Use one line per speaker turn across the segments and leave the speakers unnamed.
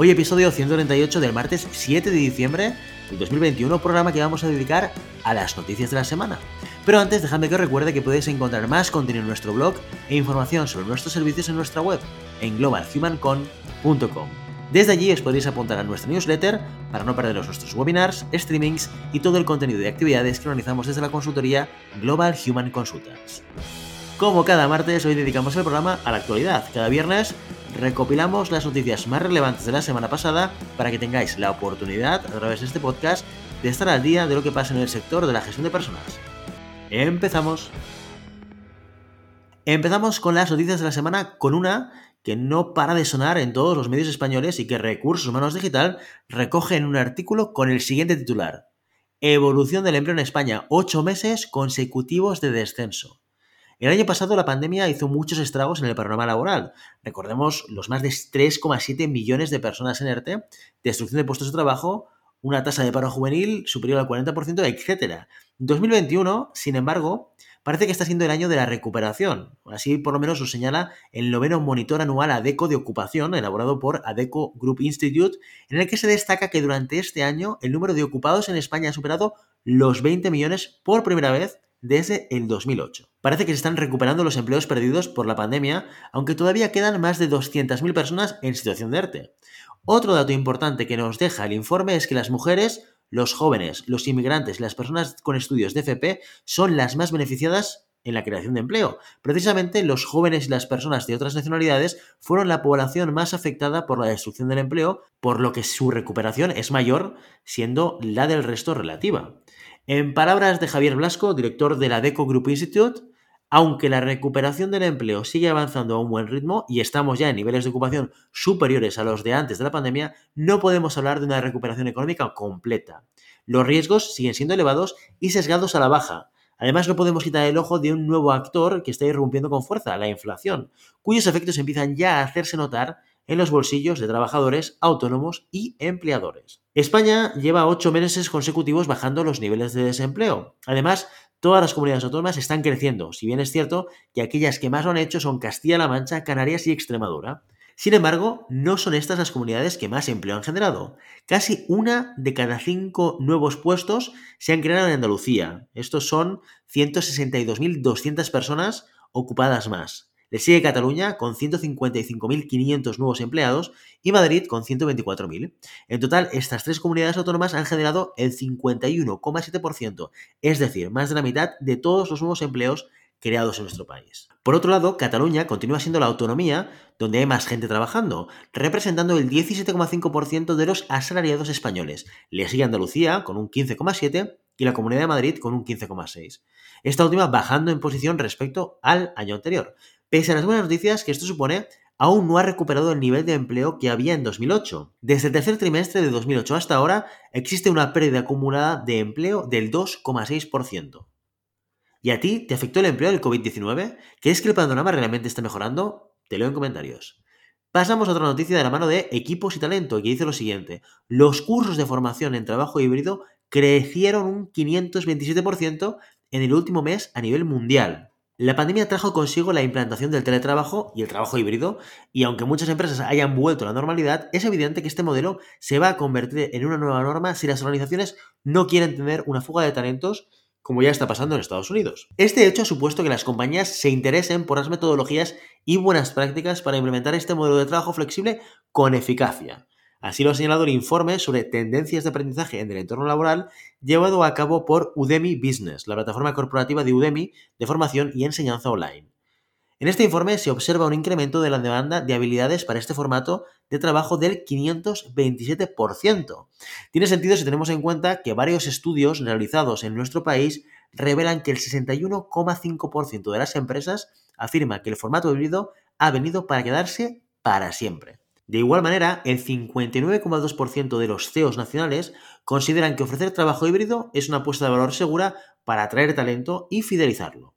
Hoy episodio 138 del martes 7 de diciembre del 2021, programa que vamos a dedicar a las noticias de la semana. Pero antes dejadme que os recuerde que podéis encontrar más contenido en nuestro blog e información sobre nuestros servicios en nuestra web, en globalhumancon.com. Desde allí os podéis apuntar a nuestra newsletter para no perderos nuestros webinars, streamings y todo el contenido de actividades que organizamos desde la consultoría Global Human Consultants. Como cada martes, hoy dedicamos el programa a la actualidad. Cada viernes recopilamos las noticias más relevantes de la semana pasada para que tengáis la oportunidad, a través de este podcast, de estar al día de lo que pasa en el sector de la gestión de personas. Empezamos. Empezamos con las noticias de la semana con una que no para de sonar en todos los medios españoles y que Recursos Humanos Digital recoge en un artículo con el siguiente titular. Evolución del empleo en España, ocho meses consecutivos de descenso. El año pasado la pandemia hizo muchos estragos en el panorama laboral. Recordemos los más de 3,7 millones de personas en ERTE, destrucción de puestos de trabajo, una tasa de paro juvenil superior al 40%, etc. 2021, sin embargo, parece que está siendo el año de la recuperación. Así por lo menos lo señala el noveno monitor anual ADECO de ocupación, elaborado por ADECO Group Institute, en el que se destaca que durante este año el número de ocupados en España ha superado los 20 millones por primera vez desde el 2008. Parece que se están recuperando los empleos perdidos por la pandemia, aunque todavía quedan más de 200.000 personas en situación de ERTE. Otro dato importante que nos deja el informe es que las mujeres, los jóvenes, los inmigrantes y las personas con estudios de FP son las más beneficiadas en la creación de empleo. Precisamente los jóvenes y las personas de otras nacionalidades fueron la población más afectada por la destrucción del empleo, por lo que su recuperación es mayor, siendo la del resto relativa. En palabras de Javier Blasco, director de la DECO Group Institute, aunque la recuperación del empleo sigue avanzando a un buen ritmo y estamos ya en niveles de ocupación superiores a los de antes de la pandemia, no podemos hablar de una recuperación económica completa. Los riesgos siguen siendo elevados y sesgados a la baja. Además, no podemos quitar el ojo de un nuevo actor que está irrumpiendo con fuerza, la inflación, cuyos efectos empiezan ya a hacerse notar en los bolsillos de trabajadores, autónomos y empleadores. España lleva ocho meses consecutivos bajando los niveles de desempleo. Además, todas las comunidades autónomas están creciendo, si bien es cierto que aquellas que más lo han hecho son Castilla-La Mancha, Canarias y Extremadura. Sin embargo, no son estas las comunidades que más empleo han generado. Casi una de cada cinco nuevos puestos se han creado en Andalucía. Estos son 162.200 personas ocupadas más. Le sigue Cataluña con 155.500 nuevos empleados y Madrid con 124.000. En total, estas tres comunidades autónomas han generado el 51,7%, es decir, más de la mitad de todos los nuevos empleos creados en nuestro país. Por otro lado, Cataluña continúa siendo la autonomía donde hay más gente trabajando, representando el 17,5% de los asalariados españoles. Le sigue Andalucía con un 15,7% y la Comunidad de Madrid con un 15,6%. Esta última bajando en posición respecto al año anterior. Pese a las buenas noticias que esto supone, aún no ha recuperado el nivel de empleo que había en 2008. Desde el tercer trimestre de 2008 hasta ahora existe una pérdida acumulada de empleo del 2,6%. ¿Y a ti te afectó el empleo del COVID-19? ¿Crees que el panorama realmente está mejorando? Te leo en comentarios. Pasamos a otra noticia de la mano de Equipos y Talento, que dice lo siguiente. Los cursos de formación en trabajo híbrido crecieron un 527% en el último mes a nivel mundial. La pandemia trajo consigo la implantación del teletrabajo y el trabajo híbrido, y aunque muchas empresas hayan vuelto a la normalidad, es evidente que este modelo se va a convertir en una nueva norma si las organizaciones no quieren tener una fuga de talentos como ya está pasando en Estados Unidos. Este hecho ha supuesto que las compañías se interesen por las metodologías y buenas prácticas para implementar este modelo de trabajo flexible con eficacia. Así lo ha señalado el informe sobre tendencias de aprendizaje en el entorno laboral llevado a cabo por Udemy Business, la plataforma corporativa de Udemy de formación y enseñanza online. En este informe se observa un incremento de la demanda de habilidades para este formato de trabajo del 527%. Tiene sentido si tenemos en cuenta que varios estudios realizados en nuestro país revelan que el 61,5% de las empresas afirma que el formato híbrido ha venido para quedarse para siempre. De igual manera, el 59,2% de los CEOs nacionales consideran que ofrecer trabajo híbrido es una apuesta de valor segura para atraer talento y fidelizarlo.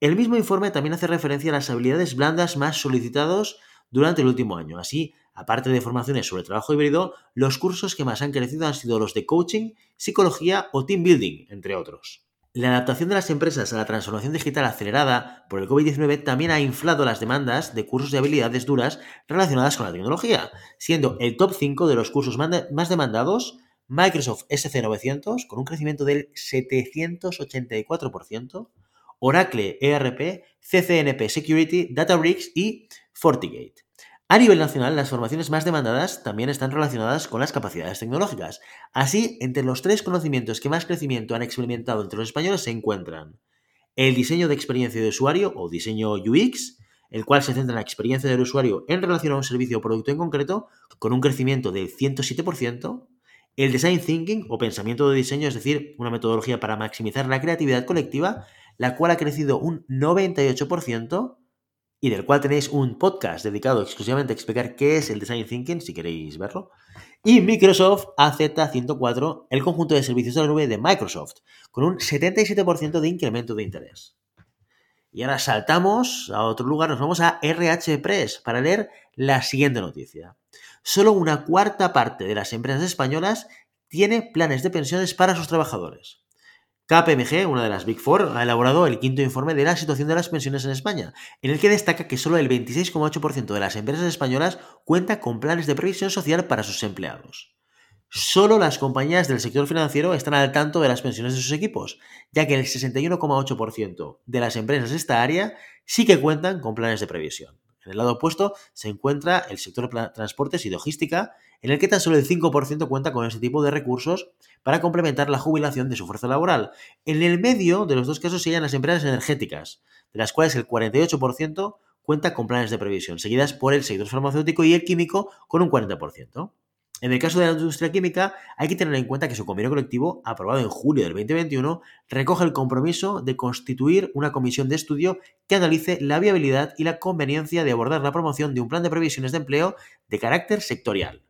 El mismo informe también hace referencia a las habilidades blandas más solicitados durante el último año. Así, aparte de formaciones sobre trabajo híbrido, los cursos que más han crecido han sido los de coaching, psicología o team building, entre otros. La adaptación de las empresas a la transformación digital acelerada por el COVID-19 también ha inflado las demandas de cursos de habilidades duras relacionadas con la tecnología, siendo el top 5 de los cursos más demandados Microsoft SC900 con un crecimiento del 784%, Oracle ERP, CCNP Security, Databricks y FortiGate. A nivel nacional, las formaciones más demandadas también están relacionadas con las capacidades tecnológicas. Así, entre los tres conocimientos que más crecimiento han experimentado entre los españoles se encuentran el diseño de experiencia de usuario o diseño UX, el cual se centra en la experiencia del usuario en relación a un servicio o producto en concreto, con un crecimiento del 107%, el design thinking o pensamiento de diseño, es decir, una metodología para maximizar la creatividad colectiva, la cual ha crecido un 98%, y del cual tenéis un podcast dedicado exclusivamente a explicar qué es el Design Thinking, si queréis verlo. Y Microsoft AZ104, el conjunto de servicios de la nube de Microsoft, con un 77% de incremento de interés. Y ahora saltamos a otro lugar, nos vamos a RH Press para leer la siguiente noticia. Solo una cuarta parte de las empresas españolas tiene planes de pensiones para sus trabajadores. KPMG, una de las Big Four, ha elaborado el quinto informe de la situación de las pensiones en España, en el que destaca que solo el 26,8% de las empresas españolas cuenta con planes de previsión social para sus empleados. Solo las compañías del sector financiero están al tanto de las pensiones de sus equipos, ya que el 61,8% de las empresas de esta área sí que cuentan con planes de previsión. En el lado opuesto se encuentra el sector de transportes y logística, en el que tan solo el 5% cuenta con este tipo de recursos para complementar la jubilación de su fuerza laboral. En el medio de los dos casos se las empresas energéticas, de las cuales el 48% cuenta con planes de previsión, seguidas por el sector farmacéutico y el químico con un 40%. En el caso de la industria química, hay que tener en cuenta que su convenio colectivo, aprobado en julio del 2021, recoge el compromiso de constituir una comisión de estudio que analice la viabilidad y la conveniencia de abordar la promoción de un plan de previsiones de empleo de carácter sectorial.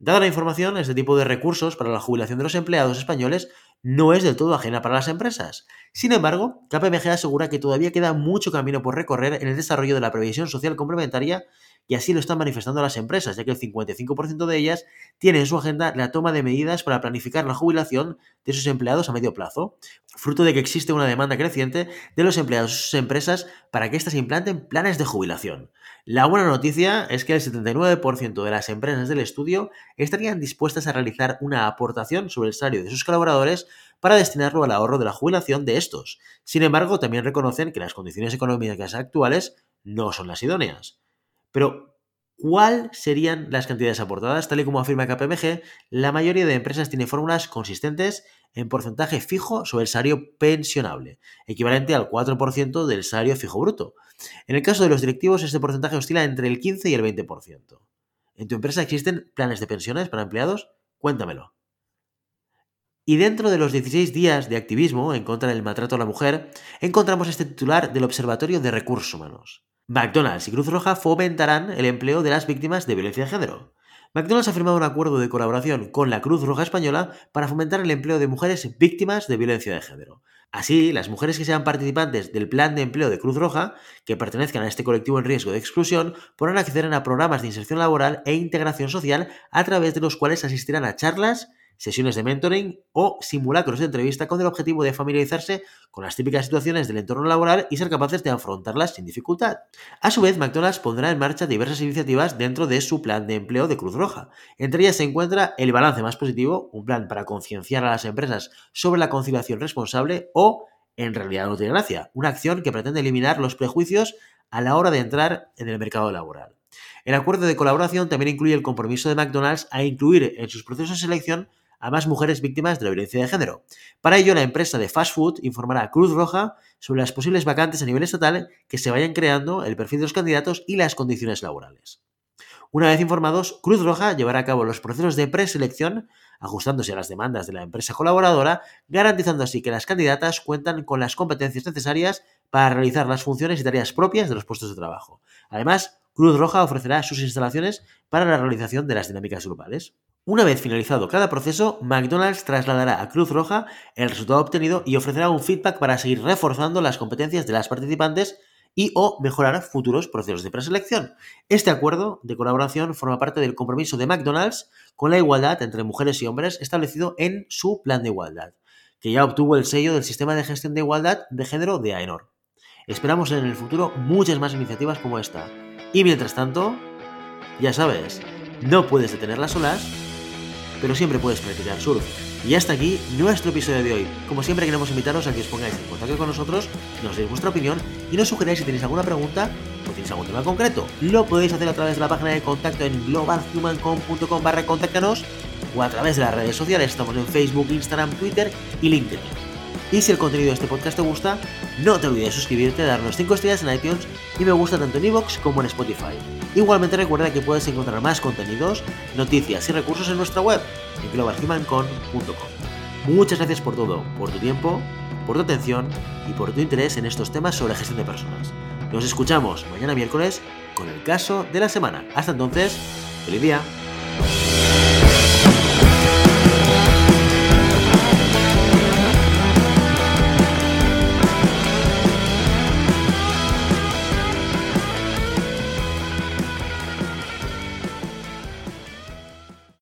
Dada la información, este tipo de recursos para la jubilación de los empleados españoles no es del todo ajena para las empresas. Sin embargo, KPMG asegura que todavía queda mucho camino por recorrer en el desarrollo de la previsión social complementaria y así lo están manifestando las empresas, ya que el 55% de ellas tiene en su agenda la toma de medidas para planificar la jubilación de sus empleados a medio plazo, fruto de que existe una demanda creciente de los empleados de sus empresas para que éstas implanten planes de jubilación. La buena noticia es que el 79% de las empresas del estudio estarían dispuestas a realizar una aportación sobre el salario de sus colaboradores para destinarlo al ahorro de la jubilación de estos. Sin embargo, también reconocen que las condiciones económicas actuales no son las idóneas. Pero, ¿cuáles serían las cantidades aportadas? Tal y como afirma KPMG, la mayoría de empresas tiene fórmulas consistentes en porcentaje fijo sobre el salario pensionable, equivalente al 4% del salario fijo bruto. En el caso de los directivos, este porcentaje oscila entre el 15 y el 20%. ¿En tu empresa existen planes de pensiones para empleados? Cuéntamelo. Y dentro de los 16 días de activismo en contra del maltrato a la mujer, encontramos este titular del Observatorio de Recursos Humanos. McDonald's y Cruz Roja fomentarán el empleo de las víctimas de violencia de género. McDonald's ha firmado un acuerdo de colaboración con la Cruz Roja Española para fomentar el empleo de mujeres víctimas de violencia de género. Así, las mujeres que sean participantes del plan de empleo de Cruz Roja, que pertenezcan a este colectivo en riesgo de exclusión, podrán acceder a programas de inserción laboral e integración social a través de los cuales asistirán a charlas, sesiones de mentoring o simulacros de entrevista con el objetivo de familiarizarse con las típicas situaciones del entorno laboral y ser capaces de afrontarlas sin dificultad. A su vez, McDonald's pondrá en marcha diversas iniciativas dentro de su plan de empleo de Cruz Roja. Entre ellas se encuentra el balance más positivo, un plan para concienciar a las empresas sobre la conciliación responsable o, en realidad no tiene gracia, una acción que pretende eliminar los prejuicios a la hora de entrar en el mercado laboral. El acuerdo de colaboración también incluye el compromiso de McDonald's a incluir en sus procesos de selección a más mujeres víctimas de la violencia de género. Para ello, la empresa de fast food informará a Cruz Roja sobre las posibles vacantes a nivel estatal que se vayan creando, el perfil de los candidatos y las condiciones laborales. Una vez informados, Cruz Roja llevará a cabo los procesos de preselección, ajustándose a las demandas de la empresa colaboradora, garantizando así que las candidatas cuentan con las competencias necesarias para realizar las funciones y tareas propias de los puestos de trabajo. Además, Cruz Roja ofrecerá sus instalaciones para la realización de las dinámicas grupales. Una vez finalizado cada proceso, McDonald's trasladará a Cruz Roja el resultado obtenido y ofrecerá un feedback para seguir reforzando las competencias de las participantes y o mejorar futuros procesos de preselección. Este acuerdo de colaboración forma parte del compromiso de McDonald's con la igualdad entre mujeres y hombres establecido en su plan de igualdad, que ya obtuvo el sello del Sistema de Gestión de Igualdad de Género de AENOR. Esperamos en el futuro muchas más iniciativas como esta. Y mientras tanto, ya sabes, no puedes detener las olas, pero siempre puedes practicar surf. Y hasta aquí nuestro episodio de hoy. Como siempre queremos invitaros a que os pongáis en contacto con nosotros, nos deis vuestra opinión y nos sugeráis si tenéis alguna pregunta o tenéis algún tema concreto. Lo podéis hacer a través de la página de contacto en globalhumancom.com barra contáctanos o a través de las redes sociales. Estamos en Facebook, Instagram, Twitter y LinkedIn. Y si el contenido de este podcast te gusta, no te olvides de suscribirte, darnos 5 estrellas en iTunes y me gusta tanto en iVoox como en Spotify. Igualmente recuerda que puedes encontrar más contenidos, noticias y recursos en nuestra web, en globalhumancon.com. Muchas gracias por todo, por tu tiempo, por tu atención y por tu interés en estos temas sobre gestión de personas. Nos escuchamos mañana miércoles con el caso de la semana. Hasta entonces, feliz día.